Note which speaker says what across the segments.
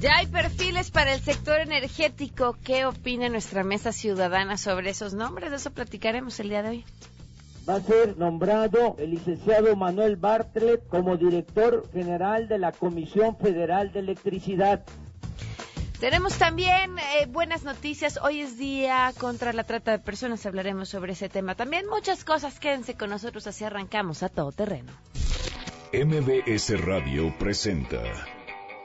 Speaker 1: Ya hay perfiles para el sector energético. ¿Qué opina nuestra mesa ciudadana sobre esos nombres? De eso platicaremos el día de hoy.
Speaker 2: Va a ser nombrado el licenciado Manuel Bartlett como director general de la Comisión Federal de Electricidad.
Speaker 1: Tenemos también eh, buenas noticias. Hoy es día contra la trata de personas. Hablaremos sobre ese tema. También muchas cosas. Quédense con nosotros. Así arrancamos a todo terreno.
Speaker 3: MBS Radio presenta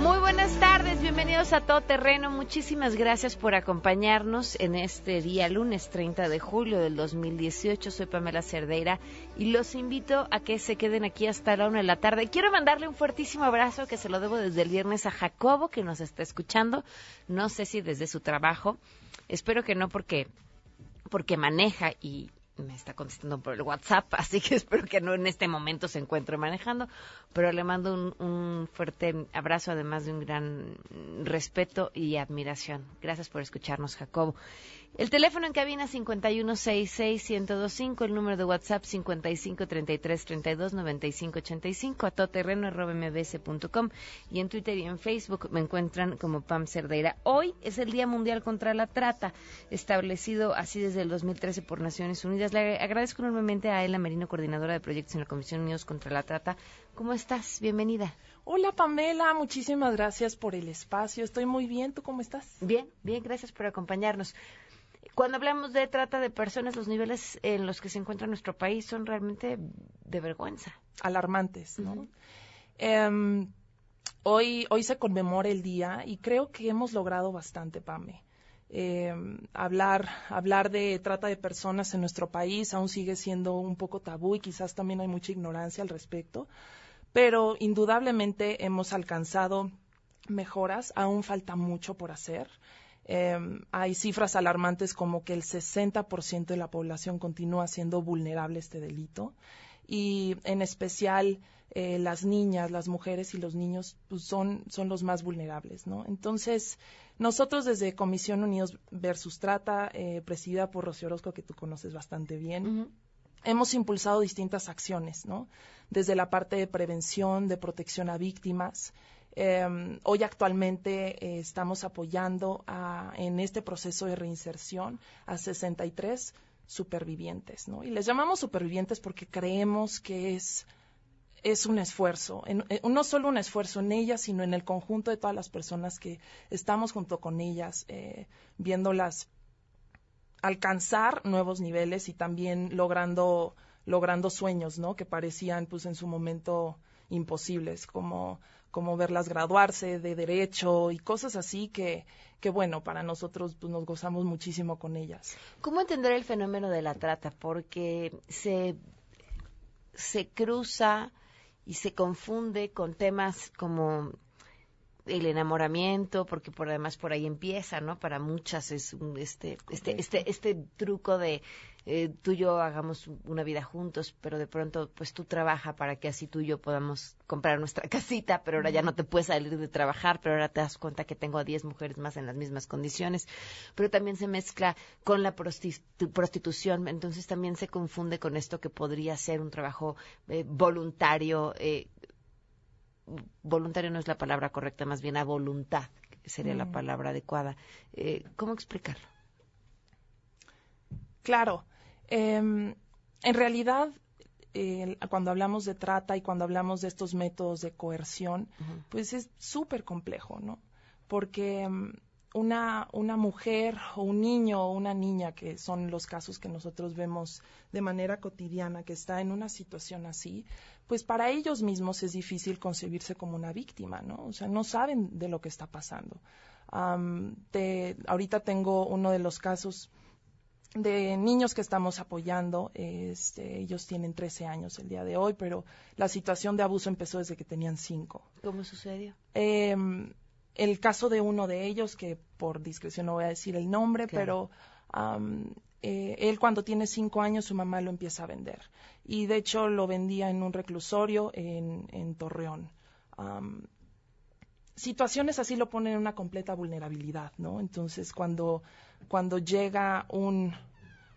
Speaker 1: Muy buenas tardes, bienvenidos a Todo Terreno. Muchísimas gracias por acompañarnos en este día, lunes 30 de julio del 2018. Soy Pamela Cerdeira y los invito a que se queden aquí hasta la una de la tarde. Quiero mandarle un fuertísimo abrazo que se lo debo desde el viernes a Jacobo, que nos está escuchando. No sé si desde su trabajo. Espero que no porque porque maneja y, me está contestando por el WhatsApp, así que espero que no en este momento se encuentre manejando, pero le mando un, un, fuerte abrazo, además de un gran respeto y admiración. Gracias por escucharnos, Jacobo. El teléfono en cabina 5166125, el número de WhatsApp 5533329585, a todoterreno.mbs.com y en Twitter y en Facebook me encuentran como Pam Cerdeira. Hoy es el Día Mundial contra la Trata, establecido así desde el 2013 por Naciones Unidas. Le agradezco enormemente a Ela Merino, coordinadora de proyectos en la Comisión Unidos contra la Trata. ¿Cómo estás? Bienvenida.
Speaker 4: Hola Pamela, muchísimas gracias por el espacio. Estoy muy bien. ¿Tú cómo estás?
Speaker 1: Bien, bien, gracias por acompañarnos. Cuando hablamos de trata de personas, los niveles en los que se encuentra nuestro país son realmente de vergüenza.
Speaker 4: Alarmantes, ¿no? eh, hoy, hoy se conmemora el día y creo que hemos logrado bastante, Pame. Eh, hablar, hablar de trata de personas en nuestro país aún sigue siendo un poco tabú y quizás también hay mucha ignorancia al respecto, pero indudablemente hemos alcanzado mejoras, aún falta mucho por hacer. Eh, hay cifras alarmantes como que el 60% de la población continúa siendo vulnerable a este delito y en especial eh, las niñas, las mujeres y los niños pues, son, son los más vulnerables, ¿no? Entonces, nosotros desde Comisión Unidos versus Trata, eh, presidida por Rocío Orozco, que tú conoces bastante bien, uh -huh. hemos impulsado distintas acciones, ¿no? Desde la parte de prevención, de protección a víctimas, eh, hoy actualmente eh, estamos apoyando a, en este proceso de reinserción a 63 supervivientes, ¿no? Y les llamamos supervivientes porque creemos que es es un esfuerzo, en, no solo un esfuerzo en ellas, sino en el conjunto de todas las personas que estamos junto con ellas, eh, viéndolas alcanzar nuevos niveles y también logrando logrando sueños, ¿no? Que parecían, pues, en su momento imposibles, como como verlas graduarse de derecho y cosas así que, que bueno, para nosotros pues, nos gozamos muchísimo con ellas.
Speaker 1: ¿Cómo entender el fenómeno de la trata? Porque se, se cruza y se confunde con temas como el enamoramiento, porque por además por ahí empieza, ¿no? Para muchas es un, este, este, este, este truco de eh, tú y yo hagamos una vida juntos, pero de pronto pues tú trabaja para que así tú y yo podamos comprar nuestra casita, pero ahora ya no te puedes salir de trabajar, pero ahora te das cuenta que tengo a 10 mujeres más en las mismas condiciones, pero también se mezcla con la prostitu prostitución, entonces también se confunde con esto que podría ser un trabajo eh, voluntario, eh, voluntario no es la palabra correcta, más bien a voluntad sería mm. la palabra adecuada. Eh, ¿Cómo explicarlo?
Speaker 4: Claro. Eh, en realidad, eh, cuando hablamos de trata y cuando hablamos de estos métodos de coerción, uh -huh. pues es súper complejo, ¿no? Porque um, una, una mujer o un niño o una niña, que son los casos que nosotros vemos de manera cotidiana, que está en una situación así, pues para ellos mismos es difícil concebirse como una víctima, ¿no? O sea, no saben de lo que está pasando. Um, te, ahorita tengo uno de los casos de niños que estamos apoyando, este, ellos tienen 13 años el día de hoy, pero la situación de abuso empezó desde que tenían 5.
Speaker 1: ¿Cómo sucedió?
Speaker 4: Eh, el caso de uno de ellos, que por discreción no voy a decir el nombre, claro. pero um, eh, él cuando tiene 5 años su mamá lo empieza a vender. Y de hecho lo vendía en un reclusorio en, en Torreón. Um, situaciones así lo ponen en una completa vulnerabilidad, ¿no? Entonces, cuando, cuando llega un,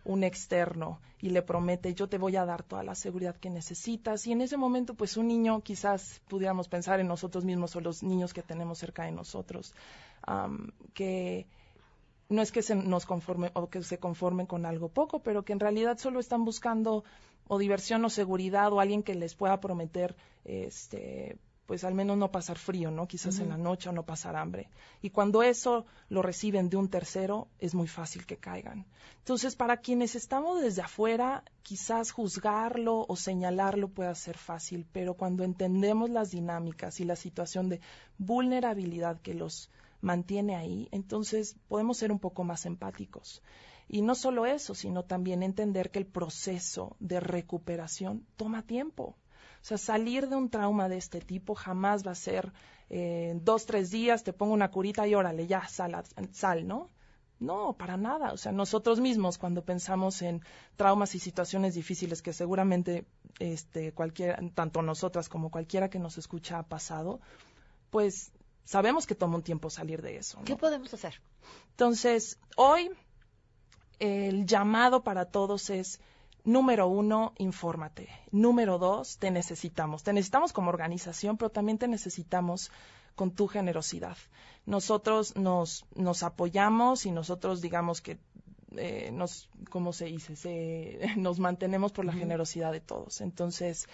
Speaker 4: un externo y le promete yo te voy a dar toda la seguridad que necesitas y en ese momento pues un niño quizás pudiéramos pensar en nosotros mismos o los niños que tenemos cerca de nosotros que no es que se nos conforme o que se conformen con algo poco pero que en realidad solo están buscando o diversión o seguridad o alguien que les pueda prometer este pues al menos no pasar frío, ¿no? Quizás en la noche o no pasar hambre. Y cuando eso lo reciben de un tercero, es muy fácil que caigan. Entonces, para quienes estamos desde afuera, quizás juzgarlo o señalarlo pueda ser fácil, pero cuando entendemos las dinámicas y la situación de vulnerabilidad que los mantiene ahí, entonces podemos ser un poco más empáticos. Y no solo eso, sino también entender que el proceso de recuperación toma tiempo. O sea, salir de un trauma de este tipo jamás va a ser eh, dos, tres días, te pongo una curita y órale, ya, sal, sal, ¿no? No, para nada. O sea, nosotros mismos cuando pensamos en traumas y situaciones difíciles que seguramente este, cualquiera, tanto nosotras como cualquiera que nos escucha ha pasado, pues sabemos que toma un tiempo salir de eso.
Speaker 1: ¿Qué podemos hacer?
Speaker 4: Entonces, hoy el llamado para todos es Número uno, infórmate. Número dos, te necesitamos. Te necesitamos como organización, pero también te necesitamos con tu generosidad. Nosotros nos, nos apoyamos y nosotros digamos que eh, nos, ¿cómo se dice? Se, nos mantenemos por la generosidad de todos. Entonces,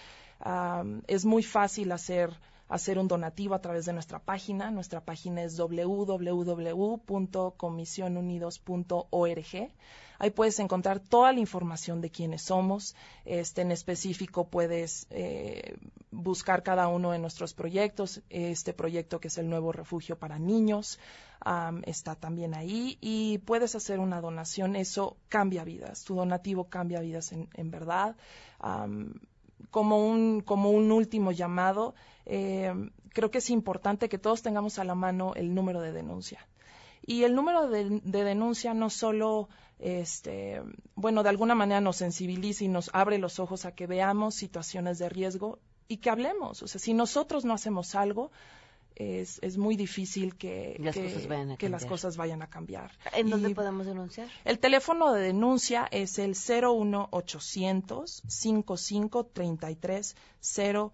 Speaker 4: es muy fácil hacer hacer un donativo a través de nuestra página. Nuestra página es www.comisionunidos.org. Ahí puedes encontrar toda la información de quiénes somos. Este, en específico puedes eh, buscar cada uno de nuestros proyectos. Este proyecto que es el nuevo refugio para niños está también ahí y puedes hacer una donación. Eso cambia vidas. Tu donativo cambia vidas en, verdad. Como, un, como un último llamado, eh, creo que es importante que todos tengamos a la mano el número de denuncia. Y el número de, denuncia no solo, este, bueno, de alguna manera nos sensibiliza y nos abre los ojos a que veamos situaciones de riesgo y que hablemos. O sea, si nosotros no hacemos algo, es, es muy difícil que, las, cosas vayan a cambiar.
Speaker 1: ¿En dónde podemos denunciar?
Speaker 4: El teléfono de denuncia es el 01800 5533 000.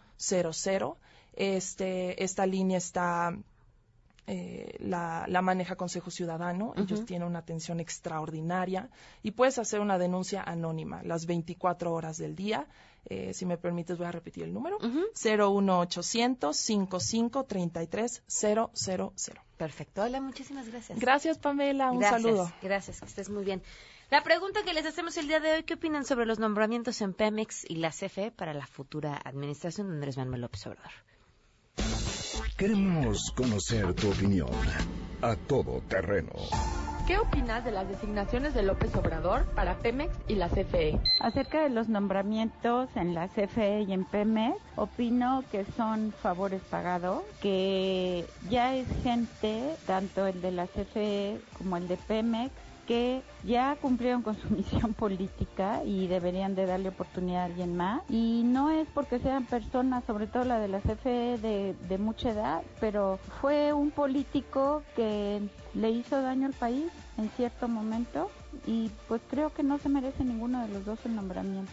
Speaker 4: Este, esta línea está eh, la, maneja Consejo Ciudadano. Ellos tienen una atención extraordinaria y puedes hacer una denuncia anónima las 24 horas del día. Eh, si me permites, voy a repetir el número: uh -huh. 01800 5533 000.
Speaker 1: Perfecto. Hola, muchísimas gracias.
Speaker 4: Gracias, Pamela. Un saludo.
Speaker 1: Gracias, que estés muy bien. La pregunta que les hacemos el día de hoy, ¿qué opinan sobre los nombramientos en Pemex y la CFE para la futura administración de Andrés Manuel López Obrador?
Speaker 3: Queremos conocer tu opinión a todo terreno.
Speaker 5: ¿Qué opinas de las designaciones de López Obrador para Pemex y la CFE?
Speaker 6: Acerca de los nombramientos en la CFE y en Pemex, opino que son favores pagados, que ya es gente, tanto el de la CFE como el de Pemex, que ya cumplieron con su misión política y deberían de darle oportunidad a alguien más. Y no es porque sean personas, sobre todo la de la CFE, de, de mucha edad, pero fue un político que le hizo daño al país en cierto momento y pues creo que no se merece ninguno de los dos el nombramiento.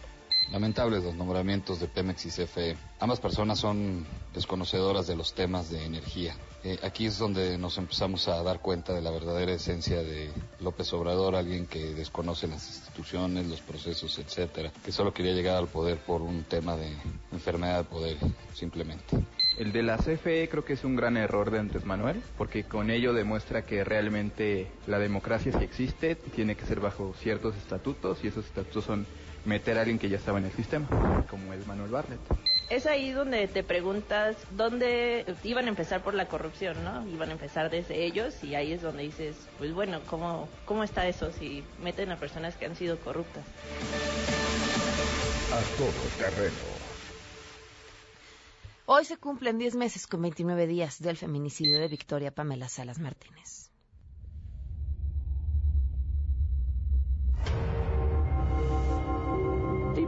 Speaker 7: Lamentables los nombramientos de Pemex y CFE. Ambas personas son desconocedoras de los temas de energía. Eh, aquí es donde nos empezamos a dar cuenta de la verdadera esencia de López Obrador, alguien que desconoce las instituciones, los procesos, etcétera, que solo quería llegar al poder por un tema de enfermedad de poder, simplemente.
Speaker 8: El de la CFE creo que es un gran error de Andrés Manuel, porque con ello demuestra que realmente la democracia sí existe, tiene que ser bajo ciertos estatutos y esos estatutos son meter a alguien que ya estaba en el sistema, como es Manuel Bartlett.
Speaker 9: Es ahí donde te preguntas dónde iban a empezar por la corrupción, ¿no? Iban a empezar desde ellos y ahí es donde dices, pues bueno, ¿cómo, cómo está eso si meten a personas que han sido corruptas?
Speaker 3: A todo terreno.
Speaker 1: Hoy se cumplen 10 meses con 29 días del feminicidio de Victoria Pamela Salas Martínez.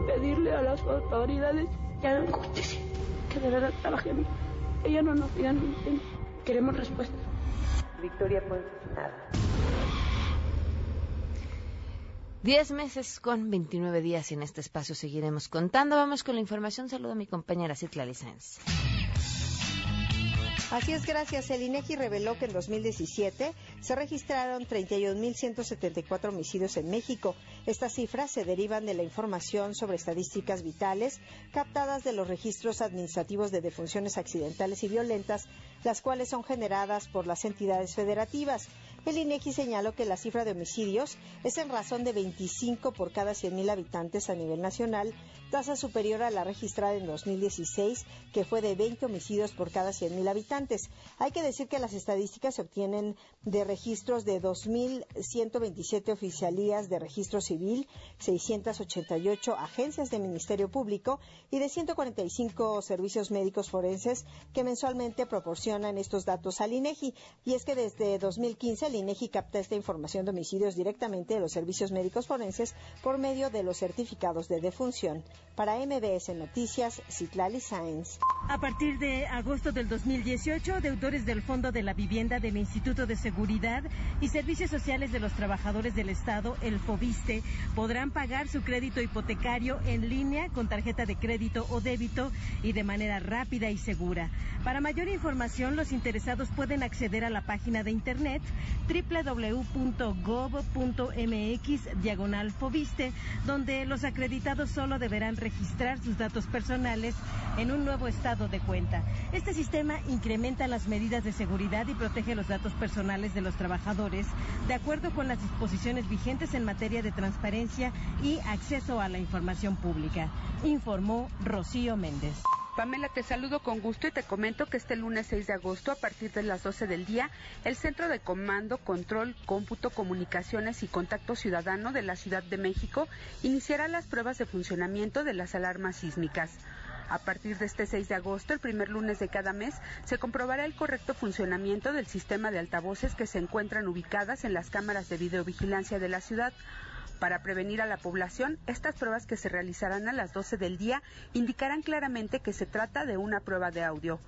Speaker 10: pedirle a las autoridades que hagan justicia, que de verdad trabajen. Ella no nos digan
Speaker 5: Queremos respuestas.
Speaker 10: Victoria Ponce
Speaker 1: Diez meses con 29 días en este espacio seguiremos contando. Vamos con la información. Saludo a mi compañera Citla Licenz.
Speaker 11: Así es, gracias. El INEGI reveló que en 2017 se registraron 31.174 homicidios en México. Estas cifras se derivan de la información sobre estadísticas vitales captadas de los registros administrativos de defunciones accidentales y violentas, las cuales son generadas por las entidades federativas. El INEGI señaló que la cifra de homicidios es en razón de 25 por cada 100.000 habitantes a nivel nacional, tasa superior a la registrada en 2016, que fue de 20 homicidios por cada 100.000 habitantes. Hay que decir que las estadísticas se obtienen de registros de 2.127 oficialías de registro civil, 688 agencias de Ministerio Público y de 145 servicios médicos forenses que mensualmente proporcionan estos datos al INEGI. Y es que desde 2015 el INEGI capta esta información de homicidios directamente de los servicios médicos forenses por medio de los certificados de defunción. Para MBS Noticias, Citlali Sáenz.
Speaker 12: A partir de agosto del 2018, deudores del Fondo de la Vivienda del Instituto de Seguridad y Servicios Sociales de los Trabajadores del Estado, el FOBISTE, podrán pagar su crédito hipotecario en línea con tarjeta de crédito o débito y de manera rápida y segura. Para mayor información, los interesados pueden acceder a la página de internet www.gov.mx diagonal Fobiste, donde los acreditados solo deberán registrar sus datos personales en un nuevo estado de cuenta. Este sistema incrementa las medidas de seguridad y protege los datos personales de los trabajadores de acuerdo con las disposiciones vigentes en materia de transparencia y acceso a la información pública, informó Rocío Méndez.
Speaker 13: Pamela, te saludo con gusto y te comento que este lunes 6 de agosto, a partir de las 12 del día, el Centro de Comando, Control, Cómputo, Comunicaciones y Contacto Ciudadano de la Ciudad de México iniciará las pruebas de funcionamiento de las alarmas sísmicas. A partir de este 6 de agosto, el primer lunes de cada mes, se comprobará el correcto funcionamiento del sistema de altavoces que se encuentran ubicadas en las cámaras de videovigilancia de la ciudad. Para prevenir a la población, estas pruebas que se realizarán a las 12 del día indicarán claramente que se trata de una prueba de audio.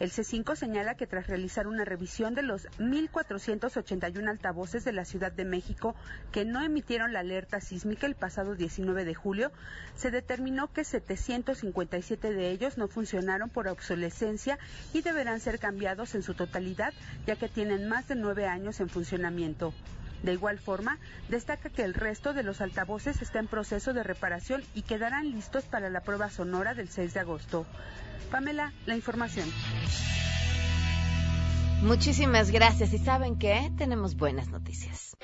Speaker 13: El C5 señala que tras realizar una revisión de los 1.481 altavoces de la Ciudad de México que no emitieron la alerta sísmica el pasado 19 de julio, se determinó que 757 de ellos no funcionaron por obsolescencia y deberán ser cambiados en su totalidad, ya que tienen más de nueve años en funcionamiento. De igual forma, destaca que el resto de los altavoces está en proceso de reparación y quedarán listos para la prueba sonora del 6 de agosto. Pamela, la información.
Speaker 1: Muchísimas gracias. ¿Y saben qué? Tenemos buenas noticias.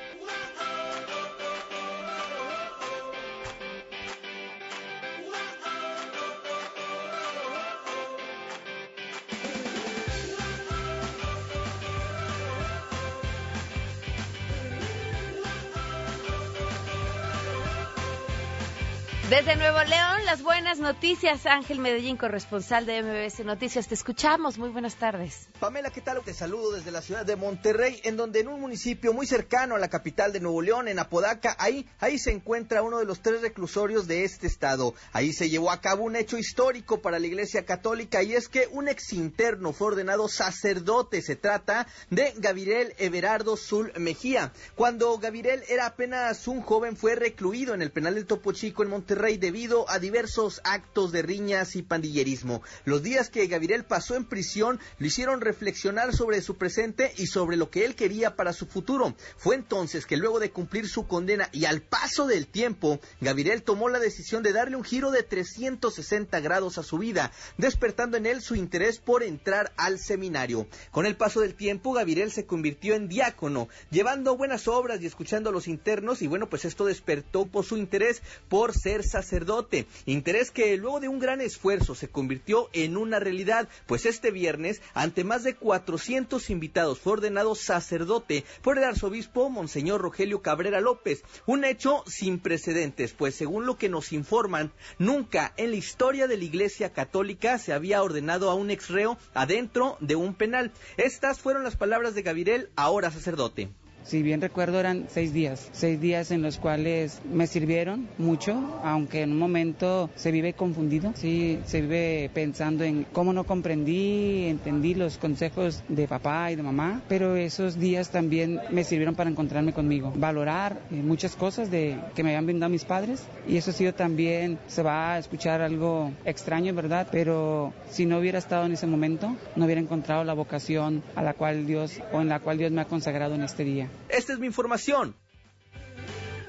Speaker 1: Desde Nuevo León, las buenas noticias. Ángel Medellín, corresponsal de MBS Noticias. Te escuchamos. Muy buenas tardes.
Speaker 14: Pamela, ¿qué tal? Te saludo desde la ciudad de Monterrey, en donde en un municipio muy cercano a la capital de Nuevo León, en Apodaca, ahí, ahí se encuentra uno de los tres reclusorios de este estado. Ahí se llevó a cabo un hecho histórico para la Iglesia Católica y es que un ex interno fue ordenado sacerdote. Se trata de Gabriel Everardo Zul Mejía. Cuando Gabriel era apenas un joven, fue recluido en el penal de Topo Chico en Monterrey debido a diversos actos de riñas y pandillerismo. Los días que Gabriel pasó en prisión lo hicieron reflexionar sobre su presente y sobre lo que él quería para su futuro. Fue entonces que luego de cumplir su condena y al paso del tiempo, Gabriel tomó la decisión de darle un giro de 360 grados a su vida, despertando en él su interés por entrar al seminario. Con el paso del tiempo, Gabriel se convirtió en diácono, llevando buenas obras y escuchando a los internos y bueno, pues esto despertó por su interés por ser sacerdote, interés que luego de un gran esfuerzo se convirtió en una realidad, pues este viernes, ante más de 400 invitados, fue ordenado sacerdote por el arzobispo Monseñor Rogelio Cabrera López, un hecho sin precedentes, pues según lo que nos informan, nunca en la historia de la Iglesia Católica se había ordenado a un ex reo adentro de un penal. Estas fueron las palabras de Gabriel, ahora sacerdote.
Speaker 15: Si bien recuerdo eran seis días, seis días en los cuales me sirvieron mucho, aunque en un momento se vive confundido, sí, se vive pensando en cómo no comprendí, entendí los consejos de papá y de mamá, pero esos días también me sirvieron para encontrarme conmigo, valorar eh, muchas cosas de que me habían brindado mis padres y eso ha sido también, se va a escuchar algo extraño, ¿verdad? Pero si no hubiera estado en ese momento, no hubiera encontrado la vocación a la cual Dios o en la cual Dios me ha consagrado en este día.
Speaker 14: Esta es mi información.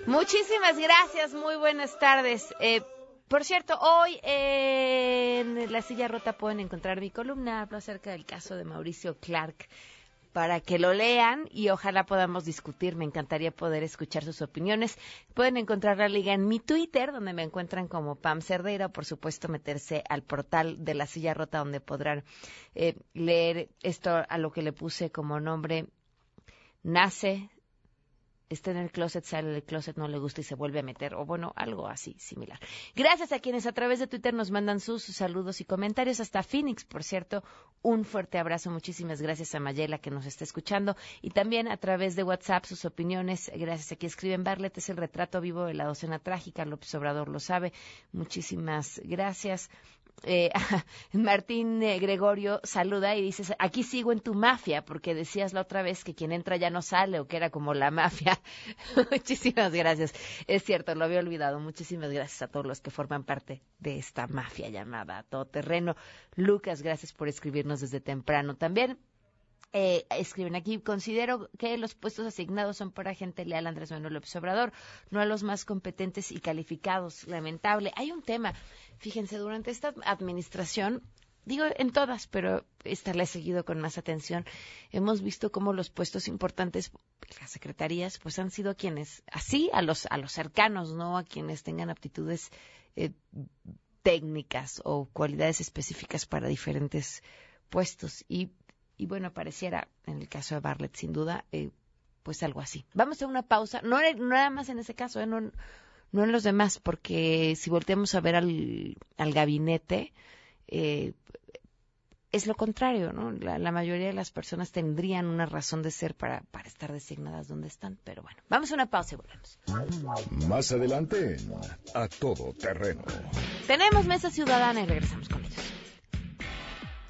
Speaker 1: Muchísimas gracias, muy buenas tardes. Eh, por cierto, hoy en La Silla Rota pueden encontrar mi columna, hablo acerca del caso de Mauricio Clark para que lo lean y ojalá podamos discutir. Me encantaría poder escuchar sus opiniones. Pueden encontrar la liga en mi Twitter, donde me encuentran como Pam Cerdeira, o por supuesto meterse al portal de la silla rota, donde podrán eh, leer esto a lo que le puse como nombre. Nace está en el closet, sale del closet, no le gusta y se vuelve a meter, o bueno, algo así similar. Gracias a quienes a través de Twitter nos mandan sus, saludos y comentarios, hasta Phoenix, por cierto, un fuerte abrazo, muchísimas gracias a Mayela que nos está escuchando, y también a través de WhatsApp sus opiniones, gracias a quien escriben, Barlet es el retrato vivo de la docena trágica, López Obrador lo sabe, muchísimas gracias eh, Martín eh, Gregorio saluda y dice, aquí sigo en tu mafia, porque decías la otra vez que quien entra ya no sale o que era como la mafia. Muchísimas gracias. Es cierto, lo había olvidado. Muchísimas gracias a todos los que forman parte de esta mafia llamada Todoterreno. Lucas, gracias por escribirnos desde temprano también. Eh, escriben aquí, considero que los puestos asignados son para gente leal Andrés Manuel López Obrador, no a los más competentes y calificados. Lamentable. Hay un tema, fíjense, durante esta administración, digo en todas, pero esta la he seguido con más atención, hemos visto cómo los puestos importantes, las secretarías, pues han sido quienes, así a los, a los cercanos, no a quienes tengan aptitudes eh, técnicas o cualidades específicas para diferentes puestos. Y y bueno, pareciera, en el caso de Bartlett, sin duda, eh, pues algo así. Vamos a una pausa, no, nada más en ese caso, eh, no, no en los demás, porque si volteamos a ver al, al gabinete, eh, es lo contrario, ¿no? La, mayoría de las personas tendrían una razón de ser para, para estar designadas donde están, pero bueno, vamos a una pausa y volvemos.
Speaker 3: Más adelante, a todo terreno.
Speaker 1: Tenemos mesa ciudadana y regresamos con ellos.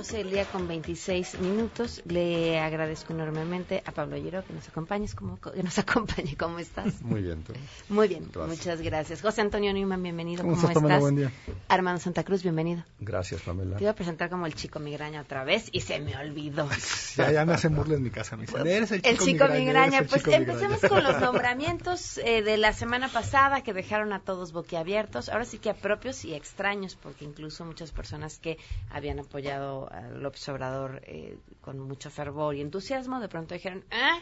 Speaker 1: 12 el día con 26 minutos. Le agradezco enormemente a Pablo Llero que nos acompañes, como, que nos acompañe. ¿Cómo estás?
Speaker 16: Muy bien, ¿tú?
Speaker 1: Muy bien, muchas gracias. José Antonio Newman, bienvenido. ¿Cómo, estás?
Speaker 16: Buen día.
Speaker 1: Armando Santa Cruz, bienvenido.
Speaker 16: Gracias, Pamela.
Speaker 1: Te iba a presentar como el chico migraña otra vez y se me olvidó.
Speaker 16: ya, ya me hacen burla en mi casa. Me
Speaker 1: eres el chico, migraña. Pues empecemos con los nombramientos eh, de la semana pasada que dejaron a todos boquiabiertos. Ahora sí que a propios y extraños, porque incluso muchas personas que habían apoyado a López Obrador eh, con mucho fervor y entusiasmo, de pronto dijeron, ah,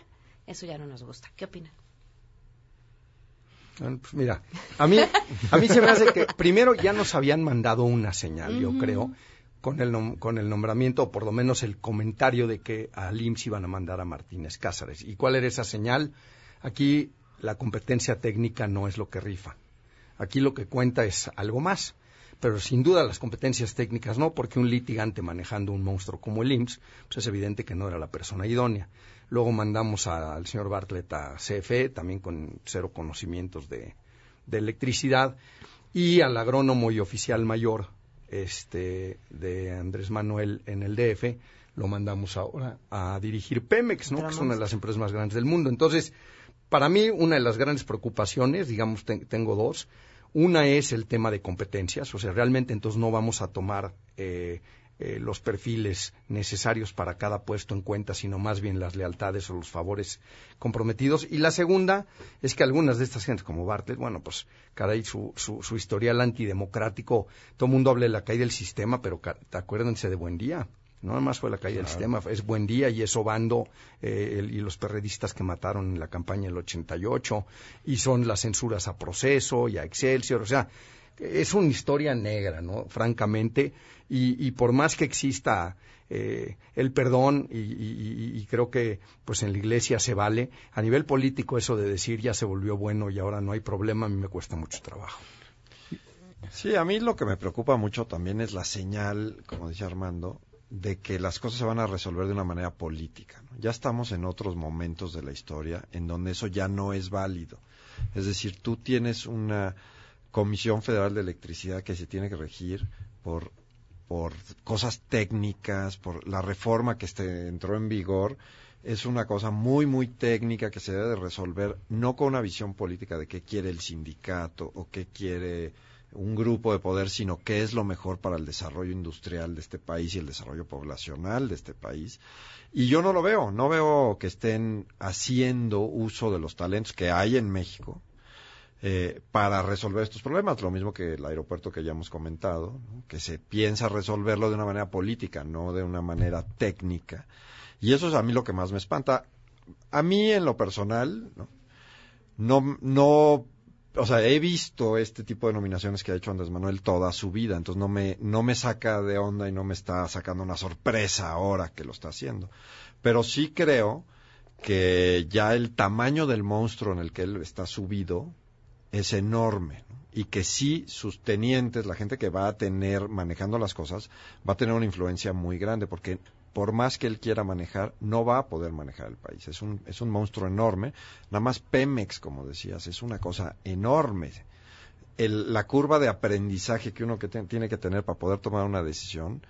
Speaker 1: eso ya no nos gusta. ¿Qué opinan?
Speaker 16: Pues mira, a mí, a mí se me hace que primero ya nos habían mandado una señal, yo creo, con el, con el nombramiento, o por lo menos el comentario de que al IMSS iban a mandar a Martínez Cázares. ¿Y cuál era esa señal? Aquí la competencia técnica no es lo que rifa. Aquí lo que cuenta es algo más pero sin duda las competencias técnicas no, porque un litigante manejando un monstruo como el IMSS, pues es evidente que no era la persona idónea. Luego mandamos al señor Bartlett a CFE, también con cero conocimientos de, electricidad, y al agrónomo y oficial mayor este, de Andrés Manuel en el DF, lo mandamos ahora a dirigir Pemex, ¿no? que es una de las empresas más grandes del mundo. Entonces, para mí, una de las grandes preocupaciones, digamos, tengo dos, una es el tema de competencias, o sea, realmente entonces no vamos a tomar eh, eh, los perfiles necesarios para cada puesto en cuenta, sino más bien las lealtades o los favores comprometidos. Y la segunda es que algunas de estas gentes, como Bartlett, bueno, pues, caray, su, su, su historial antidemocrático, todo el mundo habla de la caída del sistema, pero acuérdense de Buen Día. No nada más fue la caída del sistema, es Buen Día y es Obando eh, y los perredistas que mataron en la campaña del 88 y son las censuras a Proceso y a Excelsior, o sea, es una historia negra, ¿no? Francamente, y, por más que exista eh, el perdón y, creo que pues en la iglesia se vale, a nivel político eso de decir ya se volvió bueno y ahora no hay problema, a mí me cuesta mucho trabajo.
Speaker 17: Sí, a mí lo que me preocupa mucho también es la señal, como decía Armando, de que las cosas se van a resolver de una manera política. Ya estamos en otros momentos de la historia en donde eso ya no es válido. Es decir, tú tienes una Comisión Federal de Electricidad que se tiene que regir por, por cosas técnicas, por la reforma que este, entró en vigor. Es una cosa muy, muy técnica que se debe de resolver no con una visión política de qué quiere el sindicato o qué quiere un grupo de poder, sino qué es lo mejor para el desarrollo industrial de este país y el desarrollo poblacional de este país. Y yo no lo veo, no veo que estén haciendo uso de los talentos que hay en México eh, para resolver estos problemas, lo mismo que el aeropuerto que ya hemos comentado, que se piensa resolverlo de una manera política, no de una manera técnica. Y eso es a mí lo que más me espanta. A mí, en lo personal, no, no, no o sea, he visto este tipo de nominaciones que ha hecho Andrés Manuel toda su vida, entonces no me, no me saca de onda y no me está sacando una sorpresa ahora que lo está haciendo. Pero sí creo que ya el tamaño del monstruo en el que él está subido es enorme y que sí sus tenientes, la gente que va a tener manejando las cosas, va a tener una influencia muy grande porque por más que él quiera manejar, no va a poder manejar el país. Es un, es un monstruo enorme. Nada más Pemex, como decías, es una cosa enorme. El, la curva de aprendizaje que uno que tiene que tener para poder tomar una decisión,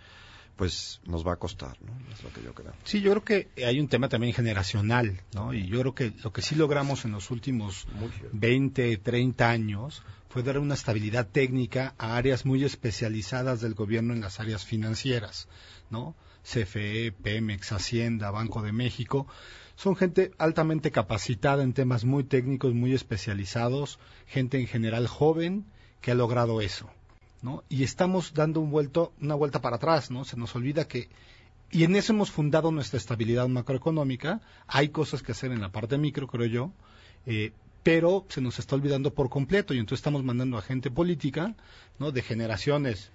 Speaker 17: pues nos va a costar, ¿no? Es lo que yo creo.
Speaker 18: Sí, yo creo que hay un tema también generacional, ¿no? Y yo creo que lo que sí logramos en los últimos 20, 30 años fue dar una estabilidad técnica a áreas muy especializadas del gobierno en las áreas financieras, ¿no? CFE, Pemex, Hacienda, Banco de México, son gente altamente capacitada en temas muy técnicos, muy especializados, gente en general joven que ha logrado eso, ¿no? Y estamos dando un vuelto, una vuelta para atrás, ¿no? Se nos olvida que y en eso hemos fundado nuestra estabilidad macroeconómica. Hay cosas que hacer en la parte micro, creo yo, eh, pero se nos está olvidando por completo y entonces estamos mandando a gente política, ¿no? De generaciones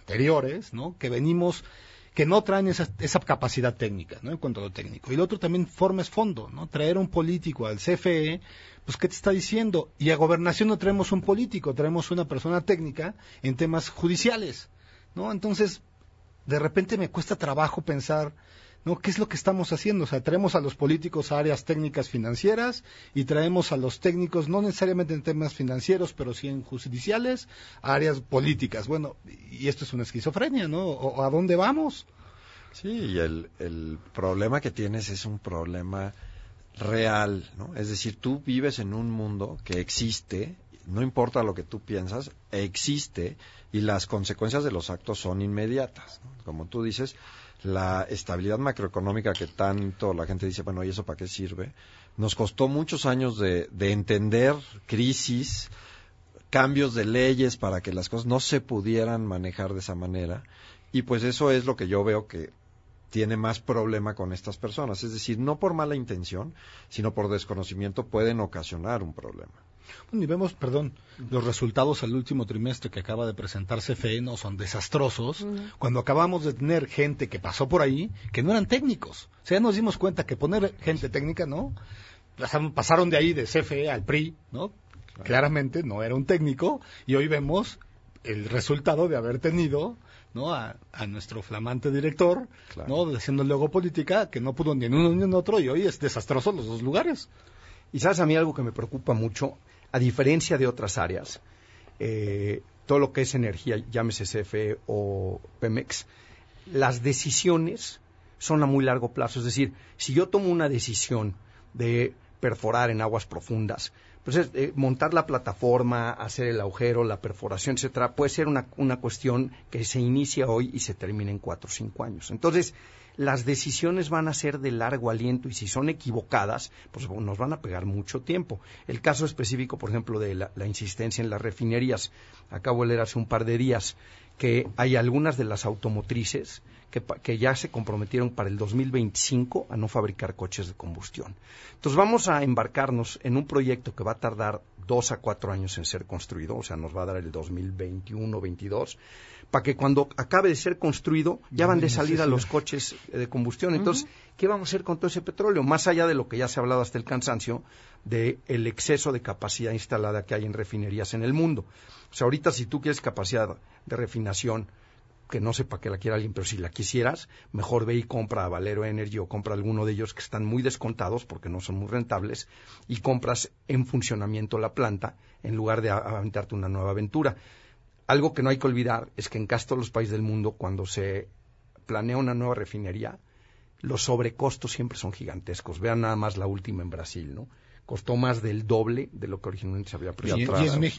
Speaker 18: anteriores, ¿no? Que venimos que no traen esa, esa capacidad técnica, ¿no? En cuanto a lo técnico. Y el otro también forma es fondo, ¿no? Traer un político al CFE, pues ¿qué te está diciendo? Y a gobernación no traemos un político, traemos una persona técnica en temas judiciales, ¿no? Entonces, de repente me cuesta trabajo pensar ¿no? ¿Qué es lo que estamos haciendo? O sea, traemos a los políticos a áreas técnicas financieras y traemos a los técnicos, no necesariamente en temas financieros, pero sí en judiciales, a áreas políticas. Bueno, y esto es una esquizofrenia, ¿no? ¿O ¿A dónde vamos?
Speaker 17: Sí, y el, el problema que tienes es un problema real, ¿no? Es decir, tú vives en un mundo que existe, no importa lo que tú piensas, existe y las consecuencias de los actos son inmediatas. Como tú dices, la estabilidad macroeconómica que tanto la gente dice, bueno, ¿y eso para qué sirve? Nos costó muchos años de, de entender crisis, cambios de leyes para que las cosas no se pudieran manejar de esa manera. Y pues eso es lo que yo veo que tiene más problema con estas personas. Es decir, no por mala intención, sino por desconocimiento pueden ocasionar un problema.
Speaker 18: Bueno, y vemos, perdón, los resultados al último trimestre que acaba de presentar CFE no son desastrosos, cuando acabamos de tener gente que pasó por ahí que no eran técnicos. O sea, ya nos dimos cuenta que poner gente técnica, ¿no? Pasaron de ahí de CFE al PRI, ¿no? Claramente no era un técnico y hoy vemos el resultado de haber tenido ¿no? A, nuestro flamante director, ¿no? Haciendo luego política que no pudo ni en uno ni en otro y hoy es desastroso los dos lugares.
Speaker 16: Y sabes a mí algo que me preocupa mucho a diferencia de otras áreas, eh, todo lo que es energía, llámese CFE o Pemex, las decisiones son a muy largo plazo. Es decir, si yo tomo una decisión de perforar en aguas profundas, Entonces, eh, montar la plataforma, hacer el agujero, la perforación, etcétera, puede ser una, una cuestión que se inicia hoy y se termina en cuatro o cinco años. Entonces, las decisiones van a ser de largo aliento y si son equivocadas, pues nos van a pegar mucho tiempo. El caso específico, por ejemplo, de la, insistencia en las refinerías, acabo de leer hace un par de días que hay algunas de las automotrices que, ya se comprometieron para el 2025 a no fabricar coches de combustión. Entonces vamos a embarcarnos en un proyecto que va a tardar dos a cuatro años en ser construido, o sea, nos va a dar el 2021-22, para que cuando acabe de ser construido ya van de salida los coches de combustión. Entonces, ¿qué vamos a hacer con todo ese petróleo? Más allá de lo que ya se ha hablado hasta el cansancio, del el exceso de capacidad instalada que hay en refinerías en el mundo. O sea, ahorita si tú quieres capacidad de refinación, que no sepa que la quiera alguien, pero si la quisieras, mejor ve y compra a Valero Energy o compra alguno de ellos que están muy descontados porque no son muy rentables y compras en funcionamiento la planta en lugar de aventarte una nueva aventura. Algo que no hay que olvidar es que en casi todos los países del mundo, cuando se planea una nueva refinería, los sobrecostos siempre son gigantescos. Vean nada más la última en Brasil, ¿no? Costó más del doble de lo que originalmente se había
Speaker 18: previsto.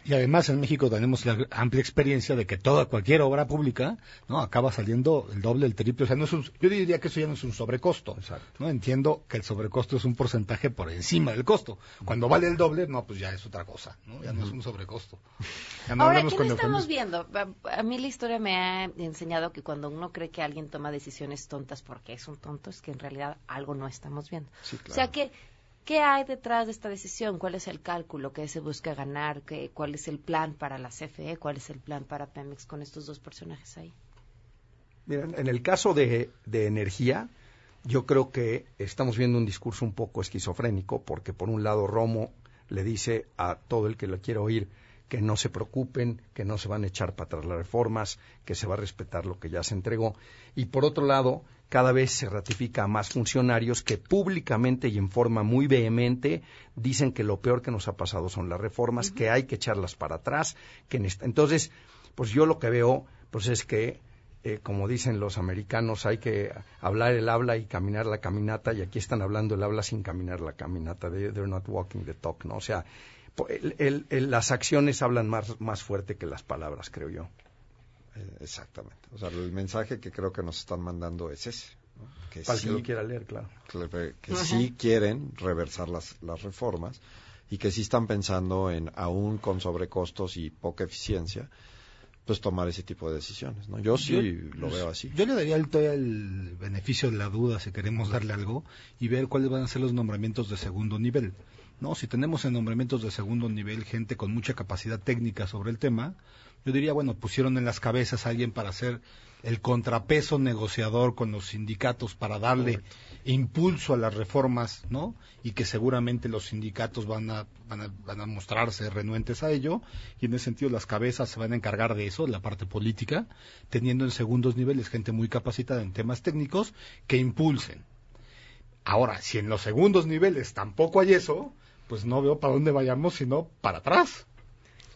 Speaker 18: Y, además en México tenemos la amplia experiencia de que toda cualquier obra pública no acaba saliendo el doble, el triple. O sea, no es yo diría que eso ya no es un sobrecosto. ¿no? Entiendo que el sobrecosto es un porcentaje por encima del costo. Cuando vale el doble, no, pues ya es otra cosa. ¿no? Ya no es un sobrecosto.
Speaker 1: Ahora, ¿qué no estamos viendo? A mí la historia me ha enseñado que cuando uno cree que alguien toma decisiones tontas porque es un tonto, es que en realidad algo no estamos viendo. O sea que ¿Qué hay detrás de esta decisión? ¿Cuál es el cálculo que se busca ganar? ¿Qué, ¿Cuál es el plan para la CFE? ¿Cuál es el plan para Pemex con estos dos personajes ahí?
Speaker 16: Miren, en el caso de, de energía, yo creo que estamos viendo un discurso un poco esquizofrénico, porque por un lado Romo le dice a todo el que lo quiere oír que no se preocupen, que no se van a echar para atrás las reformas, que se va a respetar lo que ya se entregó. Y por otro lado, cada vez se ratifica a más funcionarios que públicamente y en forma muy vehemente dicen que lo peor que nos ha pasado son las reformas, que hay que echarlas para atrás. Que Entonces, pues yo lo que veo pues es que, eh, como dicen los americanos, hay que hablar el habla y caminar la caminata, y aquí están hablando el habla sin caminar la caminata. they're not walking the talk, ¿no? O sea, las acciones hablan más, más fuerte que las palabras, creo yo.
Speaker 17: Eh, exactamente. O sea, el mensaje que creo que nos están mandando es ese.
Speaker 16: Que Para sí, que lo quiera leer, claro.
Speaker 17: Que, sí quieren reversar las, las reformas y que sí están pensando en, aún con sobrecostos y poca eficiencia, pues tomar ese tipo de decisiones. ¿no? Yo sí lo pues, veo así.
Speaker 18: Yo le daría el, el beneficio de la duda, si queremos darle algo, y ver cuáles van a ser los nombramientos de segundo nivel. No, si tenemos en nombramientos de segundo nivel gente con mucha capacidad técnica sobre el tema, yo diría, bueno, pusieron en las cabezas a alguien para hacer el contrapeso negociador con los sindicatos para darle impulso a las reformas, ¿no? Y que seguramente los sindicatos van a, van a, van a mostrarse renuentes a ello, y en ese sentido las cabezas se van a encargar de eso, de la parte política, teniendo en segundos niveles gente muy capacitada en temas técnicos que impulsen. Ahora, si en los segundos niveles tampoco hay eso, pues no veo para dónde vayamos, sino para atrás.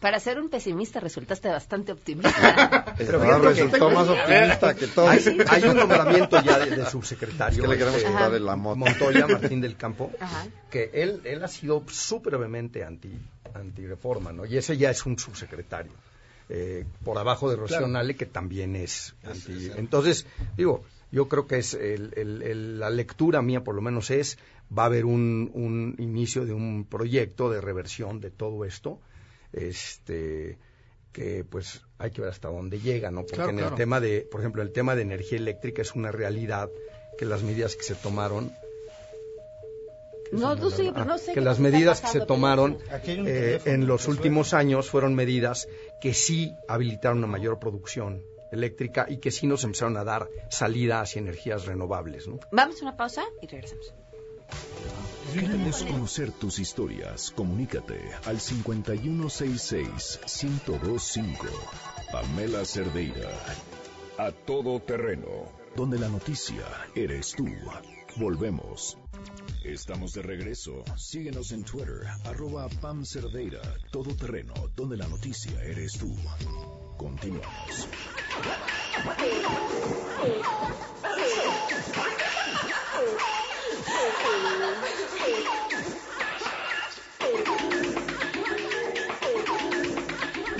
Speaker 1: Para ser un pesimista resultaste bastante optimista.
Speaker 17: Pero resultó más optimista que todo.
Speaker 16: Hay, un nombramiento ya de, subsecretario.
Speaker 17: que le queremos de la
Speaker 16: Montoya, Martín del Campo, que él, él ha sido súpermente anti, anti reforma, ¿no? Y ese ya es un subsecretario. Eh, por abajo de Rocío Nale, que también es anti. Entonces, digo, yo creo que es el, la lectura mía, por lo menos, es va a haber un, un inicio de un proyecto de reversión de todo esto este que pues hay que ver hasta dónde llega, ¿no? Porque en el tema de, por ejemplo, el tema de energía eléctrica es una realidad que las medidas que se tomaron
Speaker 1: no, sé,
Speaker 16: que las medidas que se tomaron eh, en los últimos años fueron medidas que sí habilitaron una mayor producción eléctrica y que sí nos empezaron a dar salida hacia energías renovables. ¿no?
Speaker 1: Vamos a una pausa y regresamos.
Speaker 3: Queremos conocer tus historias. Comunícate al 5166-1025. Pamela Cerdeira. A todo terreno. Donde la noticia eres tú. Volvemos. Estamos de regreso. Síguenos en Twitter, arroba Pam Cerdeira. Todo terreno, donde la noticia eres tú. Continuamos. Hey!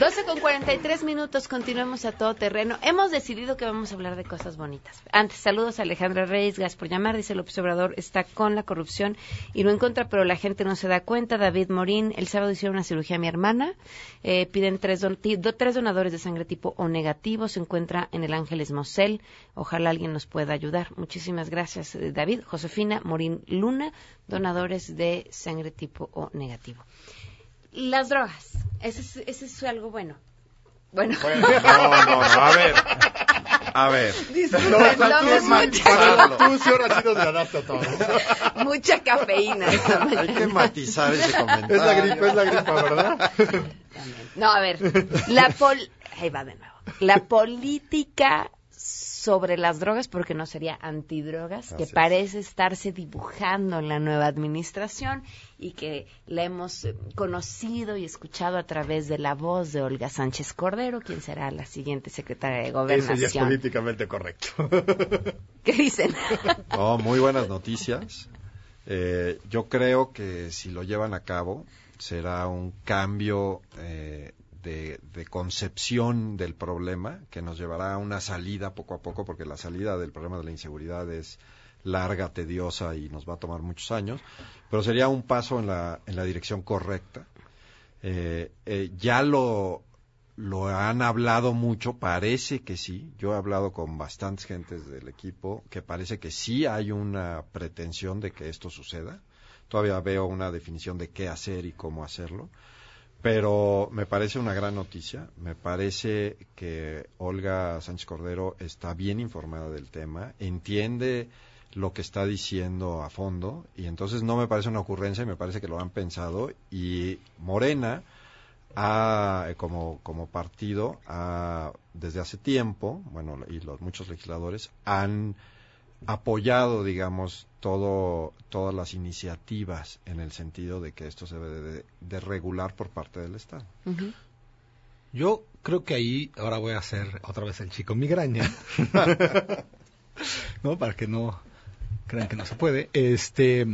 Speaker 1: 12 con 43 minutos, continuemos a todo terreno. Hemos decidido que vamos a hablar de cosas bonitas. Antes, saludos a Alejandra Reyes, gracias por llamar. Dice López Obrador, está con la corrupción y no en contra, pero la gente no se da cuenta. David Morín, el sábado hicieron una cirugía a mi hermana. Eh, piden tres, tres donadores de sangre tipo O negativo. Se encuentra en el Ángeles Mosel. Ojalá alguien nos pueda ayudar. Muchísimas gracias, eh, David. Josefina Morín Luna, donadores de sangre tipo O negativo. Las drogas, ese es, algo bueno. Bueno. no,
Speaker 17: no, no, a ver. A ver.
Speaker 1: Mucha cafeína esta
Speaker 17: Hay que matizar ese comentario.
Speaker 18: Es la gripa, es la gripa, ¿verdad?
Speaker 1: No, a ver. La pol... Ahí va de nuevo. La política sobre las drogas, porque no sería antidrogas, que parece estarse dibujando en la nueva administración y que la hemos eh, conocido y escuchado a través de la voz de Olga Sánchez Cordero, quien será la siguiente secretaria de Gobernación.
Speaker 18: Eso ya es políticamente correcto.
Speaker 1: ¿Qué dicen?
Speaker 17: Oh, muy buenas noticias. Eh, yo creo que si lo llevan a cabo será un cambio eh, de, concepción del problema que nos llevará a una salida poco a poco, porque la salida del problema de la inseguridad es larga, tediosa y nos va a tomar muchos años, pero sería un paso en la, en la dirección correcta. Eh, eh, ya lo, lo han hablado mucho, parece que sí. Yo he hablado con bastantes gentes del equipo que parece que sí hay una pretensión de que esto suceda. Todavía veo una definición de qué hacer y cómo hacerlo. Pero me parece una gran noticia. Me parece que Olga Sánchez Cordero está bien informada del tema, entiende lo que está diciendo a fondo y entonces no me parece una ocurrencia, me parece que lo han pensado y Morena ha, como, como partido ha, desde hace tiempo, bueno, y los muchos legisladores han apoyado, digamos, todo, todas las iniciativas en el sentido de que esto se debe de, regular por parte del Estado.
Speaker 18: Yo creo que ahí, ahora voy a hacer otra vez el chico migraña, ¿no? Para que no crean que no se puede. Este,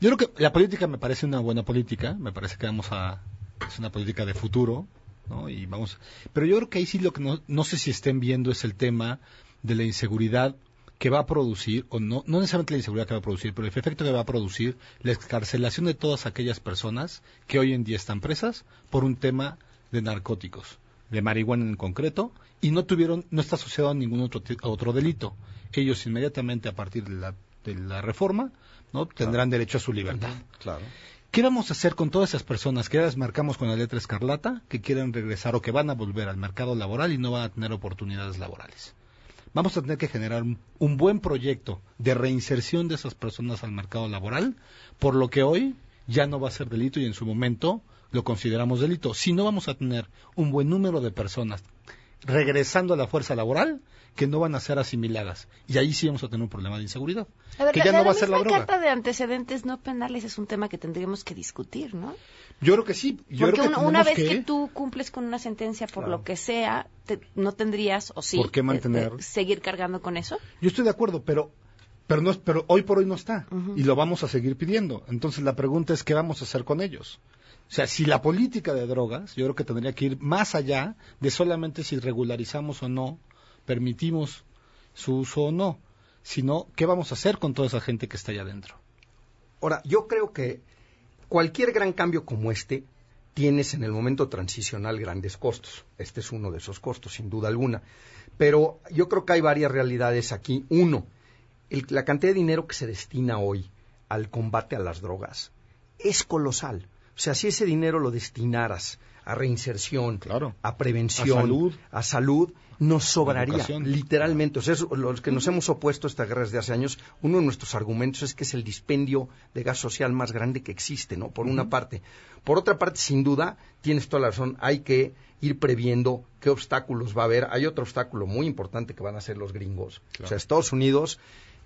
Speaker 18: yo creo que la política me parece una buena política, me parece que vamos a, es una política de futuro, ¿no? Y vamos, pero yo creo que ahí sí lo que no, no sé si estén viendo es el tema de la inseguridad que va a producir, o no, no necesariamente la inseguridad que va a producir, pero el efecto que va a producir la excarcelación de todas aquellas personas que hoy en día están presas por un tema de narcóticos, de marihuana en concreto, y no tuvieron, no está asociado a ningún otro, otro delito. Ellos inmediatamente a partir de la, de la reforma, ¿no? tendrán derecho a su libertad.
Speaker 17: Claro.
Speaker 18: ¿Qué vamos a hacer con todas esas personas que ya las marcamos con la letra escarlata, que quieren regresar o que van a volver al mercado laboral y no van a tener oportunidades laborales? Vamos a tener que generar un, buen proyecto de reinserción de esas personas al mercado laboral, por lo que hoy ya no va a ser delito y en su momento lo consideramos delito. Si no vamos a tener un buen número de personas regresando a la fuerza laboral que no van a ser asimiladas. Y ahí sí vamos a tener un problema de inseguridad. que ya no va a ser la droga.
Speaker 1: carta de antecedentes no penales es un tema que tendríamos que discutir, ¿no?
Speaker 18: Yo creo que sí. Yo
Speaker 1: Porque
Speaker 18: creo que
Speaker 1: una, vez que... tú cumples con una sentencia por lo que sea, no tendrías, o sí,
Speaker 18: ¿Por qué mantener?
Speaker 1: seguir cargando con eso.
Speaker 18: Yo estoy de acuerdo, pero pero no pero hoy por hoy no está y lo vamos a seguir pidiendo. Entonces la pregunta es qué vamos a hacer con ellos. O sea, si la política de drogas, yo creo que tendría que ir más allá de solamente si regularizamos o no permitimos su uso o no, sino qué vamos a hacer con toda esa gente que está allá adentro.
Speaker 16: Ahora, yo creo que cualquier gran cambio como este tienes en el momento transicional grandes costos. Este es uno de esos costos, sin duda alguna. Pero yo creo que hay varias realidades aquí. Uno, la cantidad de dinero que se destina hoy al combate a las drogas es colosal. O sea, si ese dinero lo destinaras a reinserción, a prevención, a salud, nos sobraría, literalmente. O sea, los que nos hemos opuesto a esta guerra desde hace años, uno de nuestros argumentos es que es el dispendio de gas social más grande que existe, ¿no? Por una parte. Por otra parte, sin duda, tienes toda la razón, hay que ir previendo qué obstáculos va a haber. Hay otro obstáculo muy importante que van a ser los gringos. O sea, Estados Unidos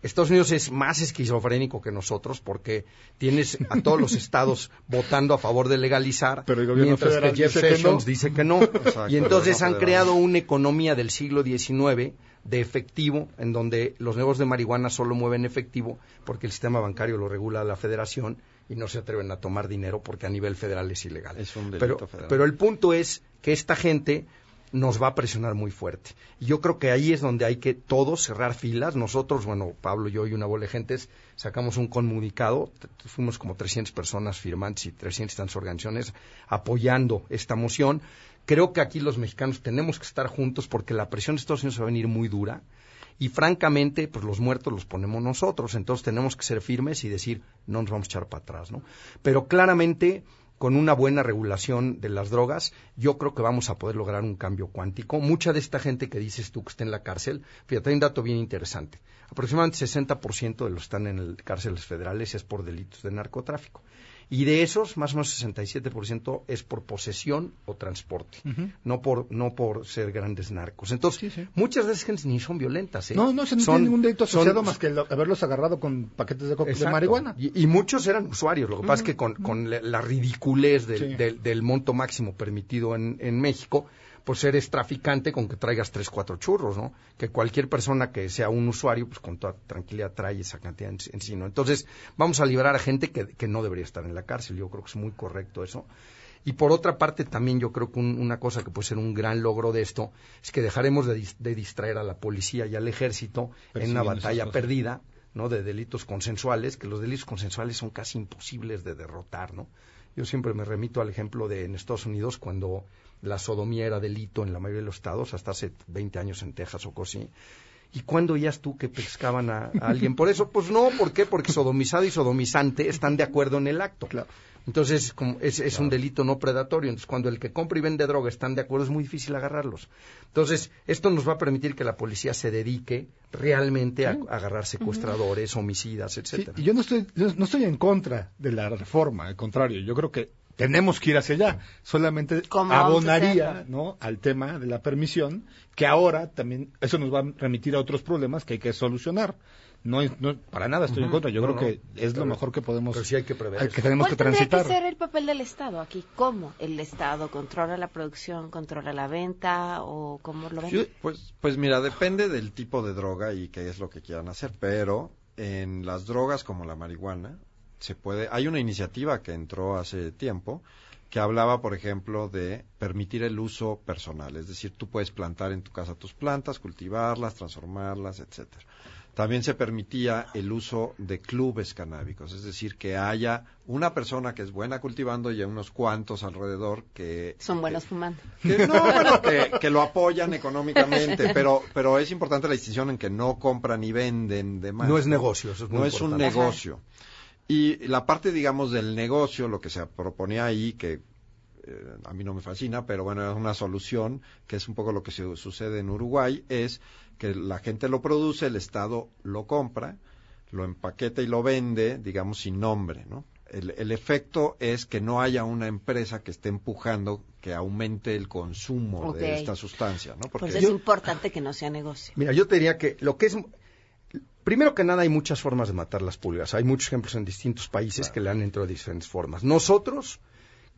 Speaker 16: Estados Unidos es más esquizofrénico que nosotros porque tienes a todos los estados votando a favor de legalizar, mientras que Jeff Sessions dice que no. y entonces han creado una economía del siglo XIX de efectivo, en donde los negocios de marihuana solo mueven efectivo porque el sistema bancario lo regula la federación y no se atreven a tomar dinero porque a nivel federal es ilegal.
Speaker 17: Es un delito
Speaker 16: pero,
Speaker 17: federal.
Speaker 16: pero el punto es que esta gente nos va a presionar muy fuerte. Yo creo que ahí es donde hay que todos cerrar filas. Nosotros, bueno, Pablo, yo y una bola de gentes, sacamos un comunicado, fuimos como 300 personas firmantes y 300 tantas organizaciones apoyando esta moción. Creo que aquí los mexicanos tenemos que estar juntos porque la presión de Estados Unidos va a venir muy dura. Y francamente, pues los muertos los ponemos nosotros. Entonces tenemos que ser firmes y decir, no nos vamos a echar para atrás, ¿no? Pero claramente, con una buena regulación de las drogas, yo creo que vamos a poder lograr un cambio cuántico. Mucha de esta gente que dices tú que está en la cárcel, fíjate, hay un dato bien interesante. Aproximadamente 60% de los que están en el- cárceles federales es por delitos de narcotráfico. Y de esos, más o menos 67% es por posesión o transporte, no por no por ser grandes narcos. Entonces, muchas de esas gentes ni son violentas. ¿eh?
Speaker 18: No, no, se no
Speaker 16: Son-
Speaker 18: tiene ningún delito
Speaker 16: son-
Speaker 18: asociado más que haberlos agarrado con paquetes de, marihuana.
Speaker 16: Y, y muchos eran usuarios. Lo que pasa es que con, con la- la ridiculez del,
Speaker 18: Sí.
Speaker 16: del- del monto máximo permitido en, en México, pues eres traficante con que traigas tres, cuatro churros, ¿no? Que cualquier persona que sea un usuario, pues con toda tranquilidad trae esa cantidad en, en sí, ¿no? Entonces, vamos a liberar a gente que, que no debería estar en la cárcel. Yo creo que es muy correcto eso. Y por otra parte, también yo creo que un- una cosa que puede ser un gran logro de esto es que dejaremos de, dis- de distraer a la policía y al ejército en una batalla perdida, ¿no? De delitos consensuales, que los delitos consensuales son casi imposibles de derrotar, ¿no? Yo siempre me remito al ejemplo de en Estados Unidos cuando la sodomía era delito en la mayoría de los estados, hasta hace 20 años en Texas o cosas así. ¿Y cuándo oías tú que pescaban a, a alguien por eso? Pues no, ¿por qué? Porque sodomizado y sodomizante están de acuerdo en el acto. Entonces, como es, es un delito no predatorio. Entonces, cuando el que compra y vende droga están de acuerdo, es muy difícil agarrarlos. Entonces, esto nos va a permitir que la policía se dedique realmente a, a agarrar secuestradores, homicidas,
Speaker 18: Sí,
Speaker 16: etcétera.
Speaker 18: y yo no estoy, yo no estoy en contra de la reforma, al contrario, yo creo que tenemos que ir hacia allá. Solamente
Speaker 1: ¿Cómo vamos a
Speaker 18: abonaría? ¿no? al tema de la permisión, que ahora también eso nos va a remitir a otros problemas que hay que solucionar. No, es- no para nada estoy en contra. Yo
Speaker 1: No,
Speaker 18: creo que es lo mejor que podemos.
Speaker 16: pero sí hay que prever
Speaker 18: hay- que tenemos
Speaker 1: ¿Cuál
Speaker 18: que transitar.
Speaker 1: que ser el papel del Estado aquí? ¿Cómo el Estado controla la producción, controla la venta o cómo lo ven?
Speaker 17: Yo- pues, pues mira, depende del tipo de droga y qué es lo que quieran hacer, pero en las drogas como la marihuana se puede. Hay una iniciativa que entró hace tiempo que hablaba, por ejemplo, de permitir el uso personal, es decir, tú puedes plantar en tu casa tus plantas, cultivarlas, transformarlas, etcétera. También se permitía el uso de clubes canábicos, es decir, que haya una persona que es buena cultivando y unos cuantos alrededor que
Speaker 1: Son buenos fumando.
Speaker 17: que no, bueno, que, que lo apoyan económicamente, pero, pero es importante la distinción en que no compran ni venden de más.
Speaker 16: No es negocio, eso es muy
Speaker 17: No es un negocio. Y la parte, digamos, del negocio, lo que se proponía ahí, que eh, a mí no me fascina, pero bueno, es una solución, que es un poco lo que se- sucede en Uruguay, es que la gente lo produce, el Estado lo compra, lo empaqueta y lo vende, digamos, sin nombre, ¿no? El, el efecto es que no haya una empresa que esté empujando que aumente el consumo de esta sustancia, ¿no?
Speaker 1: Pues es importante que no sea negocio.
Speaker 16: Mira, yo te diría que lo que es... Primero que nada, hay muchas formas de matar las pulgas. Hay muchos ejemplos en distintos países que le han entrado de diferentes formas. Nosotros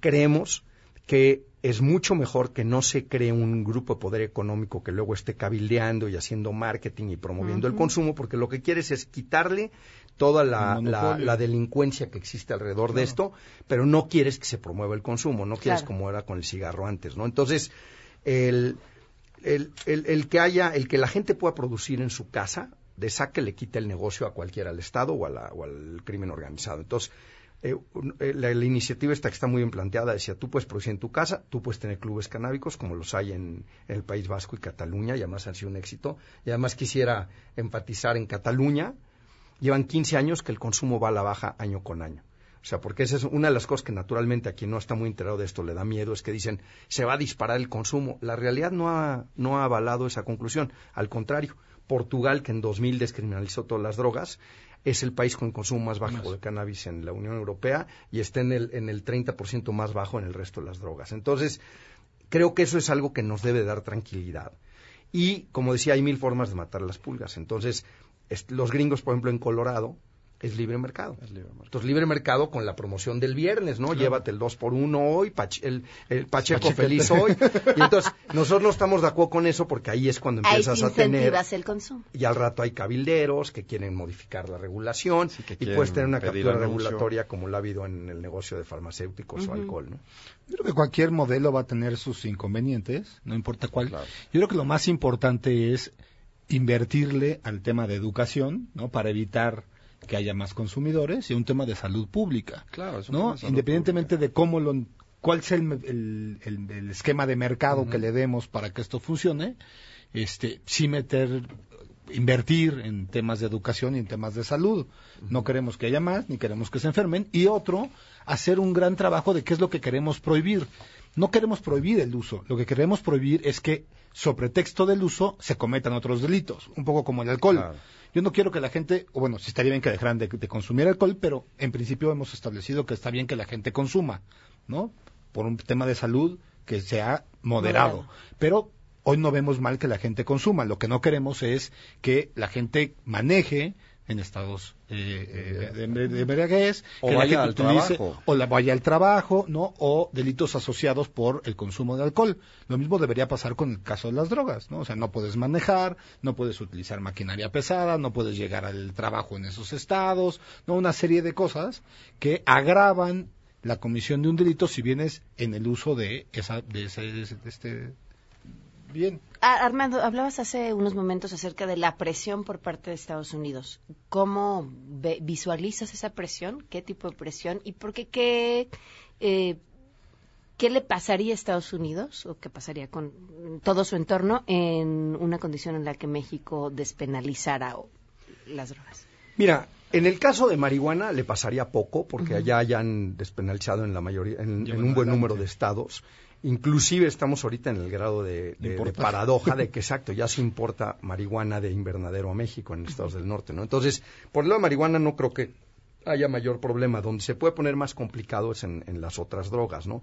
Speaker 16: creemos que es mucho mejor que no se cree un grupo de poder económico que luego esté cabildeando y haciendo marketing y promoviendo el consumo, porque lo que quieres es quitarle toda la, delincuencia que existe alrededor de esto, pero no quieres que se promueva el consumo, no quieres
Speaker 19: Claro.
Speaker 16: como era con el cigarro antes, ¿no? Entonces, el, el, el- el que haya, el que la gente pueda producir en su casa, de saque le quita el negocio a cualquiera, al Estado o, a la- o al crimen organizado. Entonces, eh, eh, la, iniciativa esta que está muy bien planteada decía, tú puedes producir en tu casa, tú puedes tener clubes canábicos como los hay en, en el País Vasco y Cataluña, y además han sido un éxito. Y además quisiera enfatizar en Cataluña, llevan 15 años que el consumo va a la baja año con año. O sea, porque esa es una de las cosas que naturalmente a quien no está muy enterado de esto le da miedo, es que dicen, se va a disparar el consumo. La realidad no ha, no ha avalado esa conclusión. Al contrario, Portugal, que en 2000 descriminalizó todas las drogas, es el país con el consumo más bajo de cannabis en la Unión Europea y está en el, en el 30% más bajo en el resto de las drogas. Entonces, creo que eso es algo que nos debe dar tranquilidad. Y, como decía, hay mil formas de matar las pulgas. Entonces, los gringos, por ejemplo, en Colorado, es libre mercado. Entonces, libre mercado con la promoción del viernes, ¿no? Llévate el 2 por 1 hoy, el, el, Pacheco feliz hoy. Y entonces, nosotros no estamos de acuerdo con eso porque ahí es cuando empiezas a tener...
Speaker 1: el consumo.
Speaker 16: Y al rato hay cabilderos que quieren modificar la regulación y puedes tener una captura regulatoria como la ha habido en el negocio de farmacéuticos o alcohol, ¿no?
Speaker 18: Yo creo que cualquier modelo va a tener sus inconvenientes, no importa cuál. Yo creo que lo más importante es invertirle al tema de educación, ¿no? Para evitar que haya más consumidores y un tema de salud pública.
Speaker 16: Claro,
Speaker 18: ¿no? Independientemente de cómo lo cuál sea el, el, esquema de mercado que le demos para que esto funcione, este, sí meter, invertir en temas de educación y en temas de salud. No queremos que haya más, ni queremos que se enfermen. Y otro, hacer un gran trabajo de qué es lo que queremos prohibir. No queremos prohibir el uso, lo que queremos prohibir es que, sobre texto del uso, se cometan otros delitos, un poco como el alcohol. Yo no quiero que la gente, o bueno, sí estaría bien que dejaran de, consumir alcohol, pero en principio hemos establecido que está bien que la gente consuma, ¿no? Por un tema de salud que sea moderado. Pero hoy no vemos mal que la gente consuma. Lo que no queremos es que la gente maneje en estados eh, eh, de, embriaguez,
Speaker 16: o vaya al trabajo.
Speaker 18: o la vaya al trabajo, ¿no? O delitos asociados por el consumo de alcohol. Lo mismo debería pasar con el caso de las drogas, ¿no? O sea, no puedes manejar, no puedes utilizar maquinaria pesada, no puedes llegar al trabajo en esos estados, ¿no? Una serie de cosas que agravan la comisión de un delito si vienes en el uso de esa de, ese, de este bien.
Speaker 1: Ah, Armando, hablabas hace unos momentos acerca de la presión por parte de Estados Unidos. ¿Cómo visualizas esa presión? ¿Qué tipo de presión? ¿Y por qué qué, eh, qué le pasaría a Estados Unidos o qué pasaría con todo su entorno en una condición en la que México despenalizara las drogas?
Speaker 16: Mira, en el caso de marihuana le pasaría poco porque allá hayan despenalizado en la mayoría, en un buen número de estados. Inclusive estamos ahorita en el grado de, paradoja de que, exacto, ya se importa marihuana de invernadero a México en Estados del Norte, ¿no? Entonces, por el lado de marihuana no creo que haya mayor problema. Donde se puede poner más complicado es en, las otras drogas, ¿no?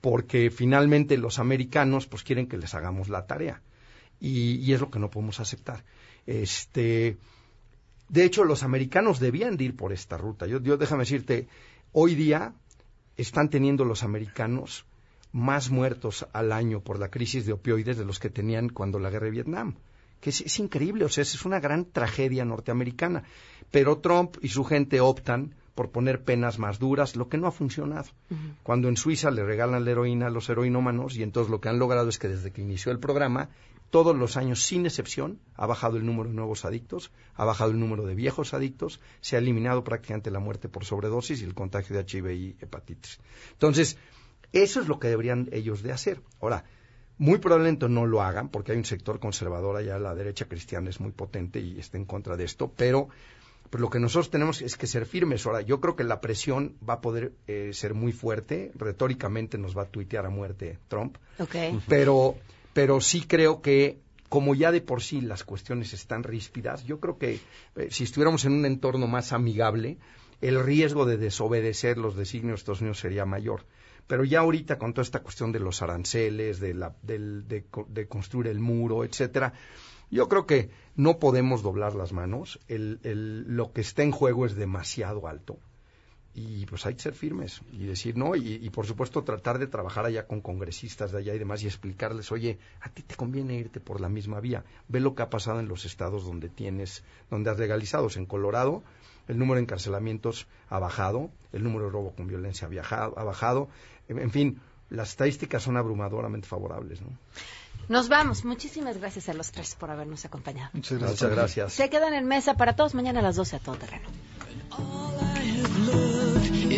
Speaker 16: Porque finalmente los americanos pues quieren que les hagamos la tarea. Y, es lo que no podemos aceptar. Este, de hecho, los americanos debían de ir por esta ruta. Yo, yo déjame decirte, hoy día están teniendo los americanos más muertos al año por la crisis de opioides de los que tenían cuando la guerra de Vietnam. Que es, increíble, o sea, es una gran tragedia norteamericana. Pero Trump y su gente optan por poner penas más duras, lo que no ha funcionado. Cuando en Suiza le regalan la heroína a los heroinómanos y entonces lo que han logrado es que desde que inició el programa, todos los años, sin excepción, ha bajado el número de nuevos adictos, ha bajado el número de viejos adictos, se ha eliminado prácticamente la muerte por sobredosis y el contagio de HIV y hepatitis. Entonces, eso es lo que deberían ellos de hacer. Ahora, muy probablemente no lo hagan porque hay un sector conservador allá, la derecha cristiana es muy potente y está en contra de esto, pero pues lo que nosotros tenemos es que ser firmes. Ahora, yo creo que la presión va a poder eh, ser muy fuerte, retóricamente nos va a tuitear a muerte Trump, pero, pero sí creo que como ya de por sí las cuestiones están ríspidas, yo creo que eh, si estuviéramos en un entorno más amigable, el riesgo de desobedecer los designios de Estados Unidos sería mayor. Pero ya ahorita con toda esta cuestión de los aranceles, de, la, de, construir el muro, etcétera, yo creo que no podemos doblar las manos. El, el, lo que está en juego es demasiado alto. Y pues hay que ser firmes y decir no. Y, y, por supuesto tratar de trabajar allá con congresistas de allá y demás y explicarles, oye, a ti te conviene irte por la misma vía. Ve lo que ha pasado en los estados donde tienes, donde has legalizado. En Colorado el número de encarcelamientos ha bajado, el número de robo con violencia ha, bajado, en fin, las estadísticas son abrumadoramente favorables. ¿no?
Speaker 1: Nos vamos. Muchísimas gracias a los tres por habernos acompañado.
Speaker 16: Muchas gracias. gracias.
Speaker 1: Se quedan en mesa para todos mañana a las 12 a todo terreno.